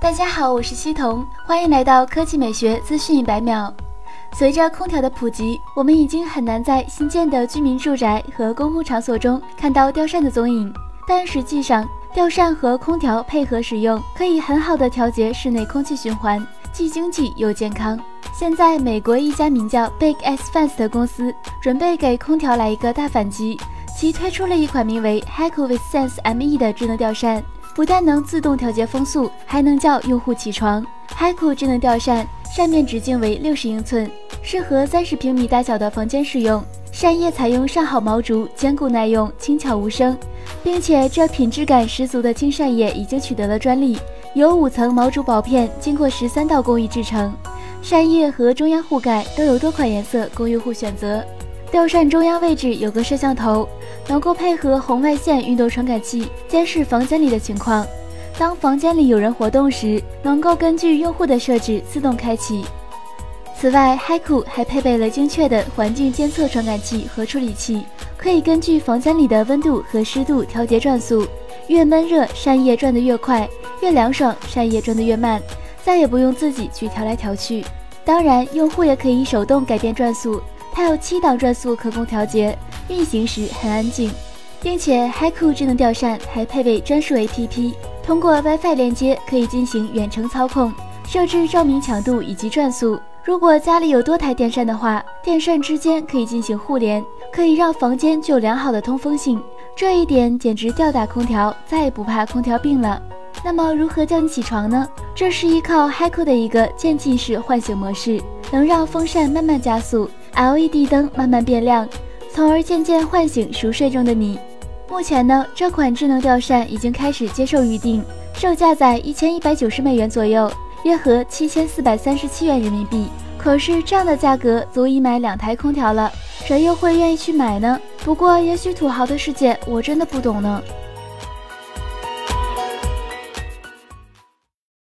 大家好，我是西彤，欢迎来到科技美学资讯一百秒。随着空调的普及，我们已经很难在新建的居民住宅和公共场所中看到吊扇的踪影。但实际上，吊扇和空调配合使用，可以很好的调节室内空气循环，既经济又健康。现在，美国一家名叫 Big S Fans 的公司准备给空调来一个大反击，其推出了一款名为 Heco with Sense ME 的智能吊扇。不但能自动调节风速，还能叫用户起床。海酷智能吊扇扇面直径为六十英寸，适合三十平米大小的房间使用。扇叶采用上好毛竹，坚固耐用，轻巧无声，并且这品质感十足的轻扇叶已经取得了专利。由五层毛竹薄片，经过十三道工艺制成。扇叶和中央护盖都有多款颜色供用户选择。吊扇中央位置有个摄像头。能够配合红外线运动传感器监视房间里的情况。当房间里有人活动时，能够根据用户的设置自动开启。此外，Heco 还配备了精确的环境监测传感器和处理器，可以根据房间里的温度和湿度调节转速。越闷热，扇叶转得越快；越凉爽，扇叶转得越慢。再也不用自己去调来调去。当然，用户也可以手动改变转速，它有七档转速可供调节。运行时很安静，并且 Heco 智能吊扇还配备专属 APP，通过 WiFi 连接可以进行远程操控，设置照明强度以及转速。如果家里有多台电扇的话，电扇之间可以进行互联，可以让房间具有良好的通风性。这一点简直吊打空调，再也不怕空调病了。那么如何叫你起床呢？这是依靠 Heco 的一个渐进式唤醒模式，能让风扇慢慢加速，LED 灯慢慢变亮。从而渐渐唤醒熟睡中的你。目前呢，这款智能吊扇已经开始接受预定，售价在一千一百九十美元左右，约合七千四百三十七元人民币。可是这样的价格足以买两台空调了，谁又会愿意去买呢？不过也许土豪的世界我真的不懂呢。